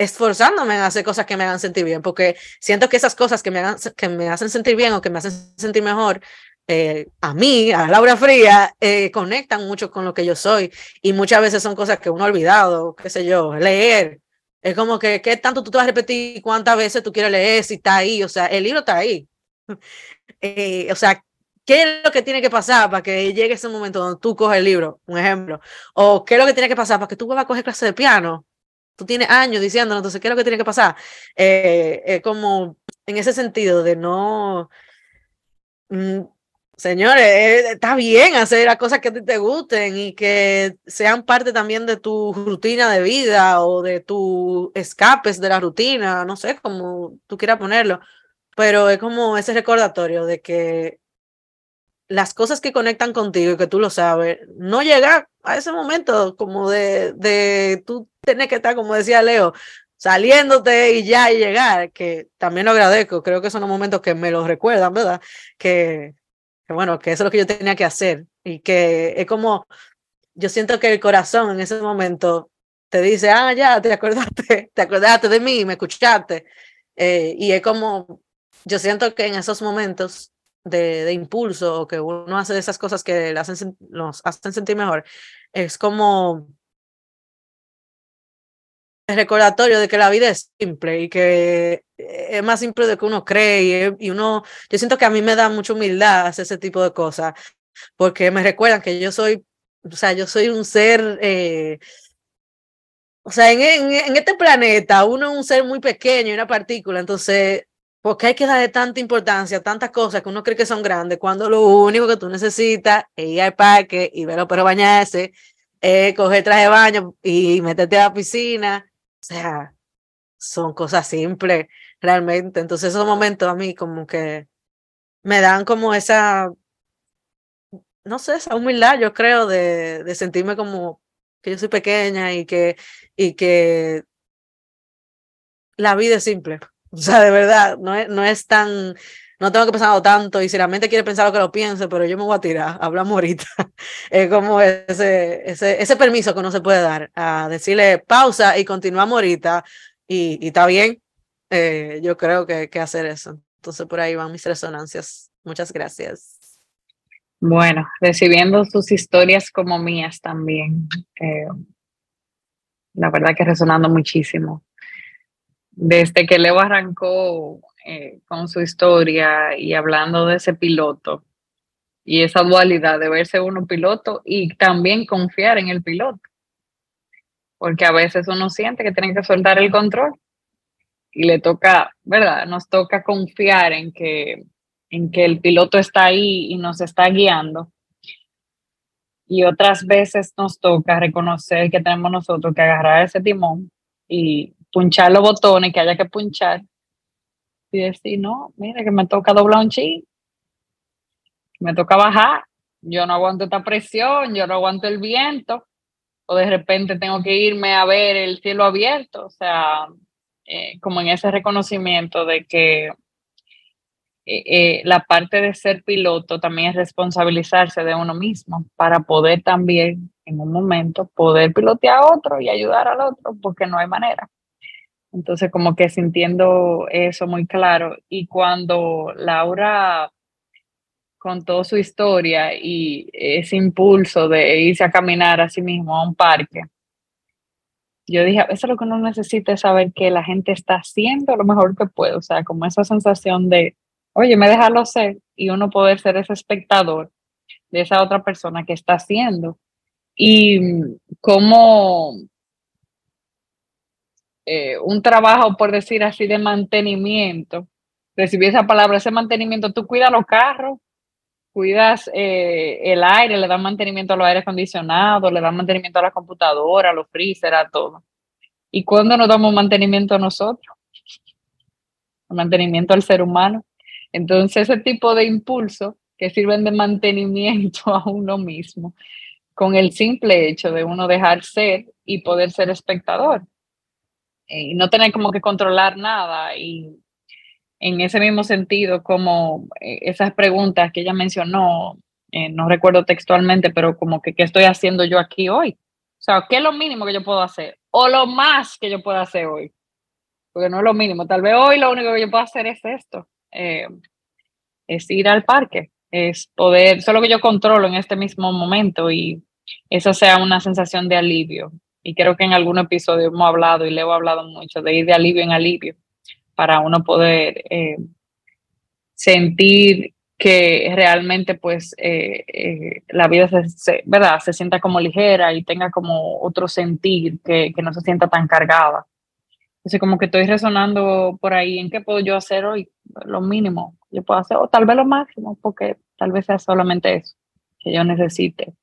esforzándome en hacer cosas que me hagan sentir bien, porque siento que esas cosas que me, hagan, que me hacen sentir bien o que me hacen sentir mejor, eh, a mí, a Laura Fría, eh, conectan mucho con lo que yo soy y muchas veces son cosas que uno ha olvidado, qué sé yo, leer. Es como que, ¿qué tanto tú te vas a repetir cuántas veces tú quieres leer si está ahí? O sea, el libro está ahí. Eh, o sea, ¿qué es lo que tiene que pasar para que llegue ese momento donde tú coges el libro? Un ejemplo. O ¿qué es lo que tiene que pasar para que tú vuelvas a coger clase de piano? Tú tienes años diciéndolo, entonces, ¿qué es lo que tiene que pasar? Eh, como en ese sentido de no, mm, señores, eh, está bien hacer las cosas que te gusten y que sean parte también de tu rutina de vida o de tu escapes de la rutina, no sé cómo tú quieras ponerlo, pero es como ese recordatorio de que las cosas que conectan contigo y que tú lo sabes, no llega a ese momento como de, de tú tener que estar, como decía Leo, saliéndote y ya y llegar, que también lo agradezco, creo que son los momentos que me los recuerdan, ¿verdad? Que, que bueno, que eso es lo que yo tenía que hacer y que es como, yo siento que el corazón en ese momento te dice, ah, ya, te acordaste, te acordaste de mí, me escuchaste. Eh, y es como, yo siento que en esos momentos de, de, impulso o que uno hace esas cosas que le hacen, nos hacen sentir mejor, es como el recordatorio de que la vida es simple y que es más simple de que uno cree y, uno, yo siento que a mí me da mucha humildad hacer ese tipo de cosas porque me recuerdan que yo soy, o sea, yo soy un ser, eh, o sea, en, en, en, este planeta uno es un ser muy pequeño, una partícula, entonces porque hay que darle tanta importancia a tantas cosas que uno cree que son grandes cuando lo único que tú necesitas es ir al parque y verlo pero bañarse, eh, coger traje de baño y meterte a la piscina. O sea, son cosas simples realmente. Entonces esos momentos a mí como que me dan como esa, no sé, esa humildad, yo creo, de, de sentirme como que yo soy pequeña y que, y que la vida es simple. O sea, de verdad, no es, no es tan, no tengo que pensarlo tanto y si la mente quiere pensar lo que lo piense, pero yo me voy a tirar, hablamos ahorita. Es como ese, ese, ese permiso que uno se puede dar a decirle pausa y continuamos ahorita y, y está bien. Eh, yo creo que, que hacer eso. Entonces por ahí van mis resonancias. Muchas gracias. Bueno, recibiendo sus historias como mías también. Eh, la verdad que resonando muchísimo desde que Leo arrancó eh, con su historia y hablando de ese piloto y esa dualidad de verse uno piloto y también confiar en el piloto. Porque a veces uno siente que tiene que soltar el control y le toca, ¿verdad? Nos toca confiar en que, en que el piloto está ahí y nos está guiando. Y otras veces nos toca reconocer que tenemos nosotros que agarrar ese timón y punchar los botones que haya que punchar. Y decir, no, mira que me toca doblar un chi, me toca bajar, yo no aguanto esta presión, yo no aguanto el viento, o de repente tengo que irme a ver el cielo abierto, o sea, eh, como en ese reconocimiento de que eh, eh, la parte de ser piloto también es responsabilizarse de uno mismo para poder también en un momento poder pilotear a otro y ayudar al otro, porque no hay manera. Entonces, como que sintiendo eso muy claro. Y cuando Laura contó su historia y ese impulso de irse a caminar a sí mismo a un parque, yo dije, eso es lo que uno necesita es saber que la gente está haciendo lo mejor que puede. O sea, como esa sensación de, oye, me dejarlo ser y uno poder ser ese espectador de esa otra persona que está haciendo. Y cómo eh, un trabajo, por decir así, de mantenimiento, recibí esa palabra, ese mantenimiento, tú cuidas los carros, cuidas eh, el aire, le das mantenimiento a los aires acondicionados, le das mantenimiento a la computadora, a los freezer, a todo. ¿Y cuándo nos damos mantenimiento a nosotros? Mantenimiento al ser humano. Entonces, ese tipo de impulso que sirven de mantenimiento a uno mismo, con el simple hecho de uno dejar ser y poder ser espectador y no tener como que controlar nada y en ese mismo sentido como eh, esas preguntas que ella mencionó, eh, no recuerdo textualmente, pero como que qué estoy haciendo yo aquí hoy. O sea, ¿qué es lo mínimo que yo puedo hacer? O lo más que yo puedo hacer hoy. Porque no es lo mínimo. Tal vez hoy lo único que yo puedo hacer es esto. Eh, es ir al parque. Es poder, solo que yo controlo en este mismo momento y eso sea una sensación de alivio y creo que en algún episodio hemos hablado y le he hablado mucho de ir de alivio en alivio para uno poder eh, sentir que realmente pues eh, eh, la vida se, ¿verdad? se sienta como ligera y tenga como otro sentir, que, que no se sienta tan cargada. Entonces como que estoy resonando por ahí en qué puedo yo hacer hoy, lo mínimo yo puedo hacer, o tal vez lo máximo, porque tal vez sea solamente eso que yo necesite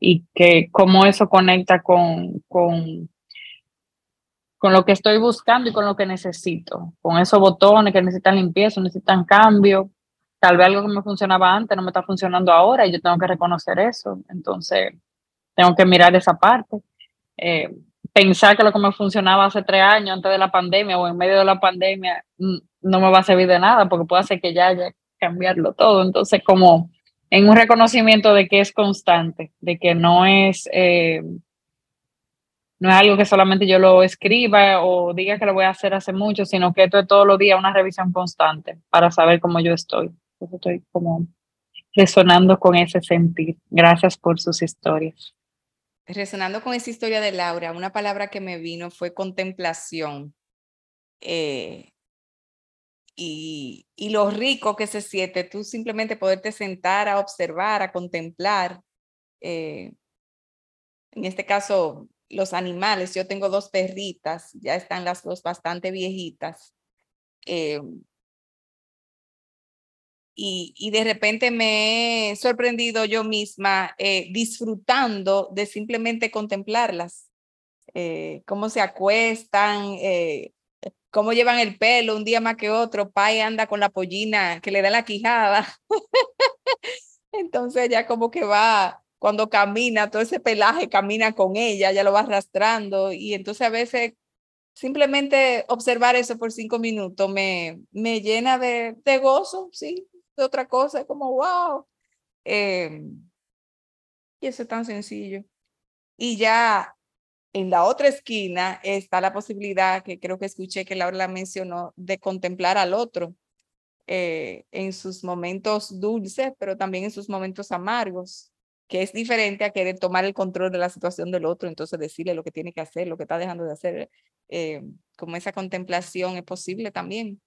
y que cómo eso conecta con, con, con lo que estoy buscando y con lo que necesito, con esos botones que necesitan limpieza, necesitan cambio. Tal vez algo que me funcionaba antes no me está funcionando ahora y yo tengo que reconocer eso. Entonces, tengo que mirar esa parte. Eh, pensar que lo que me funcionaba hace tres años antes de la pandemia o en medio de la pandemia mm, no me va a servir de nada porque puede ser que ya haya cambiarlo todo. Entonces, como en un reconocimiento de que es constante, de que no es, eh, no es algo que solamente yo lo escriba o diga que lo voy a hacer hace mucho, sino que esto es todos los días una revisión constante para saber cómo yo estoy. estoy como resonando con ese sentir. Gracias por sus historias. Resonando con esa historia de Laura, una palabra que me vino fue contemplación. Eh, y, y lo rico que se siente, tú simplemente poderte sentar a observar, a contemplar. Eh, en este caso, los animales. Yo tengo dos perritas, ya están las dos bastante viejitas. Eh, y, y, de repente me he sorprendido yo misma eh, disfrutando de simplemente contemplarlas, cómo se acuestan, cómo llevan el pelo un día más que otro. Pai anda con la pollina que le da la quijada. Entonces ya como que va, cuando camina, todo ese pelaje camina con ella, ya lo va arrastrando. Y entonces a veces simplemente observar eso por cinco minutos me, me llena de, de gozo, sí, de otra cosa, como wow. Em, y eso es tan sencillo. Y ya en la otra esquina está la posibilidad, que creo que escuché que Laura la mencionó, de contemplar al otro eh, en sus momentos dulces, pero también en sus momentos amargos. que es diferente a querer tomar el control de la situación del otro, entonces decirle lo que tiene que hacer, lo que está dejando de hacer, eh, como esa contemplación es posible también.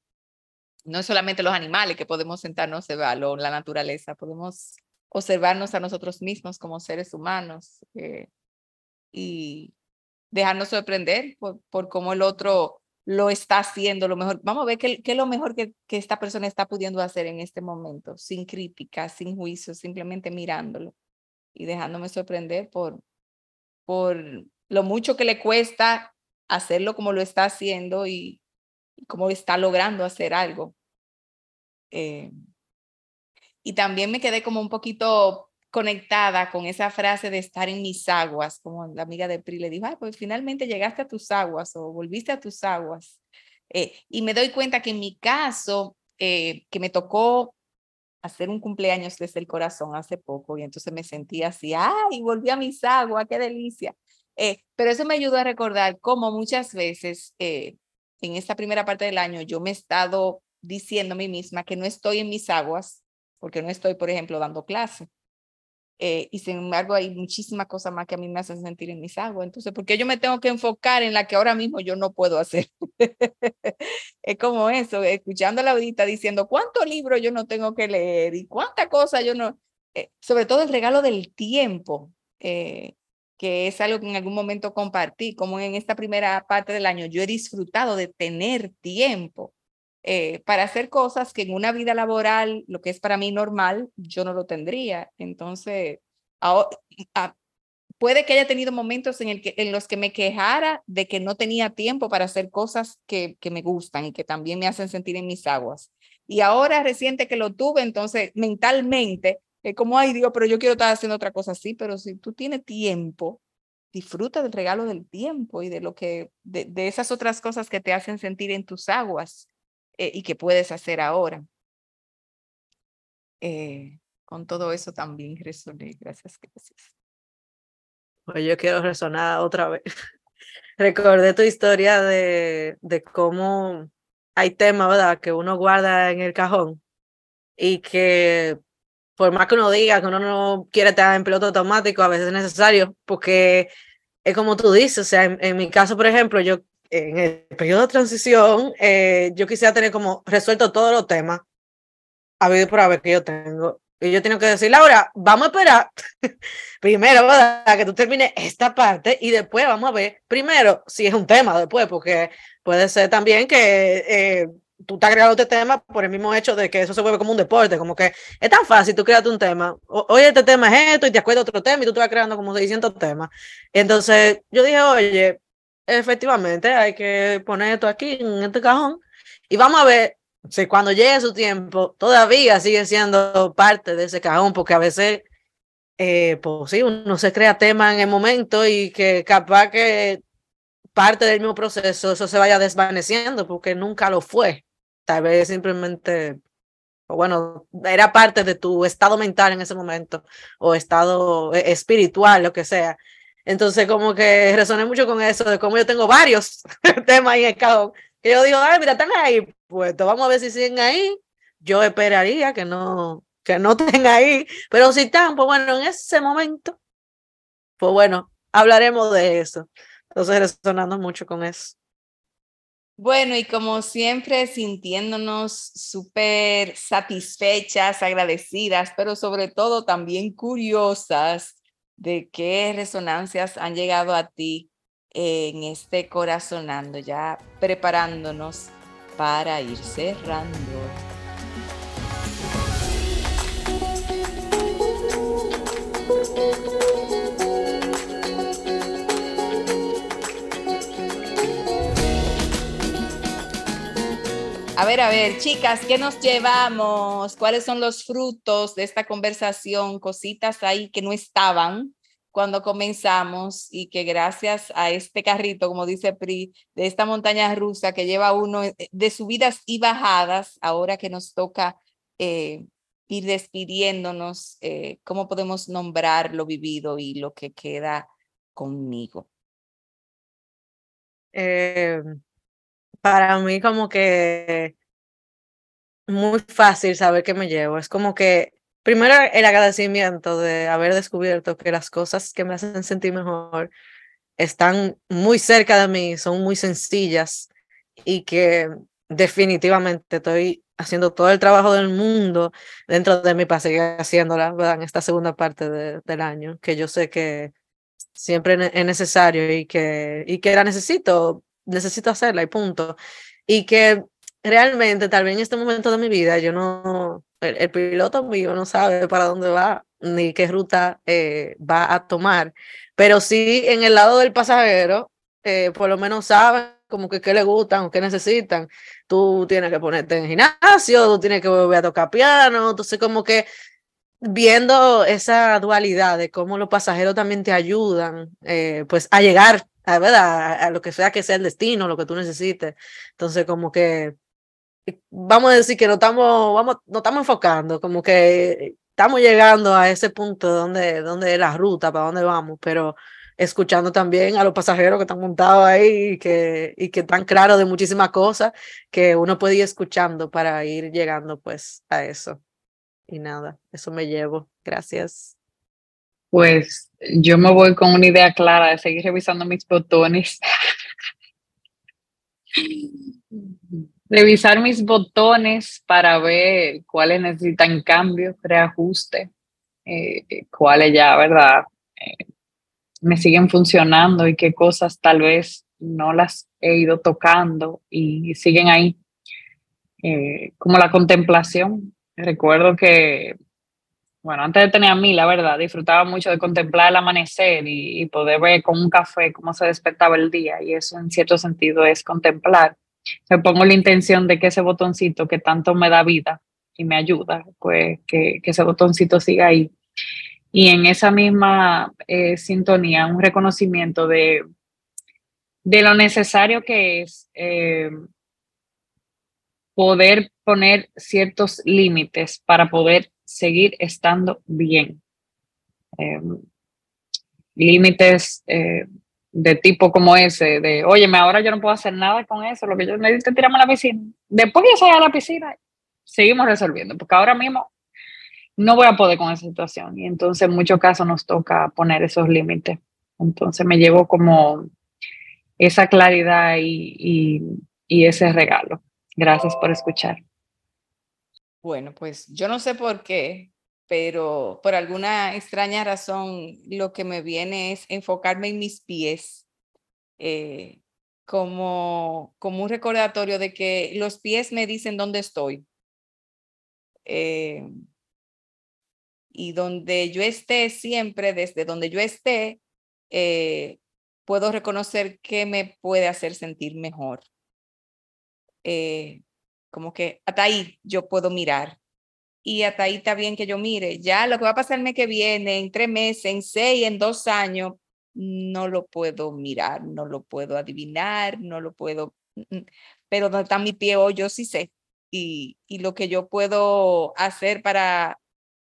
No es solamente los animales que podemos sentarnos a verlo, la naturaleza, podemos observarnos a nosotros mismos como seres humanos eh, y dejarnos sorprender por, por cómo el otro lo está haciendo lo mejor. Vamos a ver qué, qué es lo mejor que, que, esta persona está pudiendo hacer en este momento, sin crítica, sin juicio, simplemente mirándolo y dejándome sorprender por, por lo mucho que le cuesta hacerlo como lo está haciendo y, y cómo está logrando hacer algo. Eh, y también me quedé como un poquito conectada con esa frase de estar en mis aguas, como la amiga de Pri le dijo, pues finalmente llegaste a tus aguas o volviste a tus aguas. Eh, y me doy cuenta que en mi caso, eh, que me tocó hacer un cumpleaños desde el corazón hace poco y entonces me sentí así, ay, volví a mis aguas, qué delicia. Eh, pero eso me ayudó a recordar cómo muchas veces en esta primera parte del año yo me he estado diciendo a mí misma que no estoy en mis aguas porque no estoy, por ejemplo, dando clase. Eh, y sin embargo hay muchísimas cosas más que a mí me hacen sentir en mis aguas. Entonces, ¿por qué yo me tengo que enfocar en la que ahora mismo yo no puedo hacer? es como eso, escuchando a la audita diciendo cuántos libros yo no tengo que leer y cuántas cosas yo no, eh, sobre todo el regalo del tiempo, eh, que es algo que en algún momento compartí, como en esta primera parte del año yo he disfrutado de tener tiempo eh, para hacer cosas que en una vida laboral, lo que es para mí normal, yo no lo tendría. Entonces, puede que haya tenido momentos en, los que me quejara de que no tenía tiempo para hacer cosas que, me gustan y que también me hacen sentir en mis aguas. Y ahora reciente que lo tuve, entonces mentalmente, es como, ay Dios, pero yo quiero estar haciendo otra cosa así, pero si tú tienes tiempo, disfruta del regalo del tiempo y de lo que, de esas otras cosas que te hacen sentir en tus aguas. Eh, y que puedes hacer ahora. Eh, con todo eso también resoné. Gracias, gracias. Pues yo quiero resonar otra vez. Recordé tu historia de, de cómo hay temas, ¿verdad?, que uno guarda en el cajón y que por más que uno diga que uno no quiere estar en piloto automático, a veces es necesario, porque es como tú dices, o sea, en mi caso, por ejemplo, yo en el periodo de transición, eh, yo quisiera tener como resuelto todos los temas ver por haber que yo tengo. Y yo tengo que decir, Laura, vamos a esperar primero a que tú termines esta parte y después vamos a ver primero si es un tema después, porque puede ser también que eh, tú te has creado este tema por el mismo hecho de que eso se vuelve como un deporte, como que es tan fácil tú creas un tema, oye, este tema es esto y te acuerdas otro tema y tú te vas creando como 600 temas. Entonces yo dije, oye, efectivamente hay que poner esto aquí en este cajón y vamos a ver si cuando llegue su tiempo todavía sigue siendo parte de ese cajón, porque a veces, eh, pues sí, uno se crea tema en el momento y que capaz que parte del mismo proceso eso se vaya desvaneciendo porque nunca lo fue. Tal vez simplemente, o bueno, era parte de tu estado mental en ese momento o estado eh, espiritual, lo que sea. Entonces, como que resoné mucho con eso, de cómo yo tengo varios temas ahí en el cajón. Que yo digo, ay, mira, están ahí pues vamos a ver si siguen ahí. Yo esperaría que no, que no estén ahí, pero si están, pues bueno, en ese momento, pues bueno, hablaremos de eso. Entonces, resonando mucho con eso. Bueno, y como siempre, sintiéndonos súper satisfechas, agradecidas, pero sobre todo también curiosas de qué resonancias han llegado a ti en este corazonando, ya preparándonos para ir cerrando. A ver, a ver, chicas, ¿qué nos llevamos? ¿Cuáles son los frutos de esta conversación? Cositas ahí que no estaban cuando comenzamos y que gracias a este carrito, como dice Pri, de esta montaña rusa que lleva uno eh, de subidas y bajadas, ahora que nos toca eh, ir despidiéndonos, eh, ¿cómo podemos nombrar lo vivido y lo que queda conmigo? Para mí como que muy fácil saber qué me llevo. Es como que primero el agradecimiento de haber descubierto que las cosas que me hacen sentir mejor están muy cerca de mí, son muy sencillas y que definitivamente estoy haciendo todo el trabajo del mundo dentro de mí para seguir haciéndola en esta segunda parte del año, que yo sé que siempre es necesario y que, y que la necesito, necesito hacerla y punto. Y que realmente tal vez en este momento de mi vida yo no, el, piloto mío no sabe para dónde va ni qué ruta eh, va a tomar, pero sí en el lado del pasajero, eh, por lo menos saben como que qué le gustan o qué necesitan. Tú tienes que ponerte en gimnasio, tú tienes que volver a tocar piano, entonces como que viendo esa dualidad de cómo los pasajeros también te ayudan eh, pues a llegar a, ¿verdad? a lo que sea que sea el destino, lo que tú necesites. Entonces como que vamos a decir que no estamos, vamos, no estamos enfocando, como que estamos llegando a ese punto donde, donde es la ruta, para dónde vamos, pero escuchando también a los pasajeros que están montados ahí y que, y que están claros de muchísimas cosas que uno puede ir escuchando para ir llegando pues a eso. Y nada, eso me llevo. Gracias. Pues yo me voy con una idea clara de seguir revisando mis botones. revisar mis botones para ver cuáles necesitan cambio, reajuste, eh, cuáles ya, ¿verdad? Eh, me siguen funcionando y qué cosas tal vez no las he ido tocando y siguen ahí. Eh, como la contemplación. Recuerdo que, bueno, antes tener a mí, la verdad, disfrutaba mucho de contemplar el amanecer y, y poder ver con un café cómo se despertaba el día y eso en cierto sentido es contemplar me pongo la intención de que ese botoncito que tanto me da vida y me ayuda, pues que, que ese botoncito siga ahí. Y en esa misma eh, sintonía, un reconocimiento de, de lo necesario que es eh, poder poner ciertos límites para poder seguir estando bien. Em, límites eh, de tipo como ese, de, óyeme, ahora yo no puedo hacer nada con eso, lo que yo necesito es tirarme a la piscina. Después que salga a la piscina, seguimos resolviendo, porque ahora mismo no voy a poder con esa situación. Y entonces en muchos casos nos toca poner esos límites. Entonces me llevo como esa claridad y ese regalo. Gracias por escuchar. Bueno, pues yo no sé por qué, pero por alguna extraña razón lo que me viene es enfocarme en mis pies eh, como, como un recordatorio de que los pies me dicen dónde estoy. Eh, y donde yo esté siempre, desde donde yo esté, eh, puedo reconocer qué me puede hacer sentir mejor. Como que hasta ahí yo puedo mirar y hasta ahí está bien que yo mire. Ya lo que va a pasar el mes que viene, en tres meses, en seis, en dos años, no lo puedo mirar, no lo puedo adivinar, no lo puedo, mm, mm, pero donde está mi pie hoy yo sí sé. Y, y lo que yo puedo hacer para,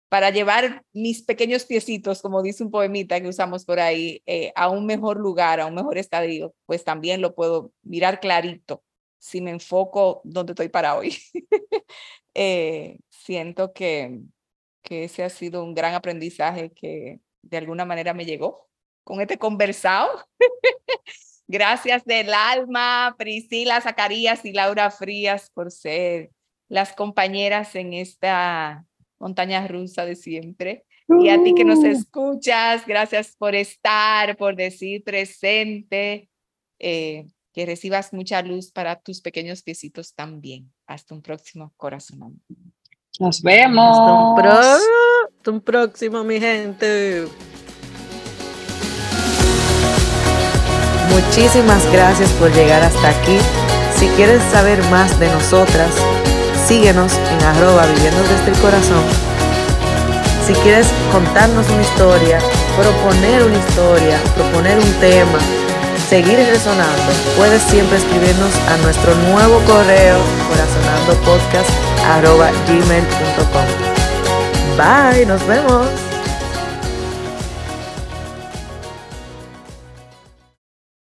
para llevar mis pequeños piecitos, como dice un poemita que usamos por ahí, eh, a un mejor lugar, a un mejor estadio, pues también lo puedo mirar clarito si me enfoco donde estoy para hoy. eh, siento que, que ese ha sido un gran aprendizaje que de alguna manera me llegó con este conversado. Gracias del alma, Priscila Zacarías y Laura Frías por ser las compañeras en esta montaña rusa de siempre. Y a ti que nos uh. escuchas, gracias por estar, por decir presente. Eh, que recibas mucha luz para tus pequeños piecitos también. Hasta un próximo corazón. Nos vemos. Hasta un, próximo, mi gente. Muchísimas gracias por llegar hasta aquí. Si quieres saber más de nosotras, síguenos en arroba viviendo desde el corazón. Si quieres contarnos una historia, proponer una historia, proponer un tema, seguir resonando, puedes siempre escribirnos a nuestro nuevo correo corazonandopodcast.gmail.com Bye, nos vemos.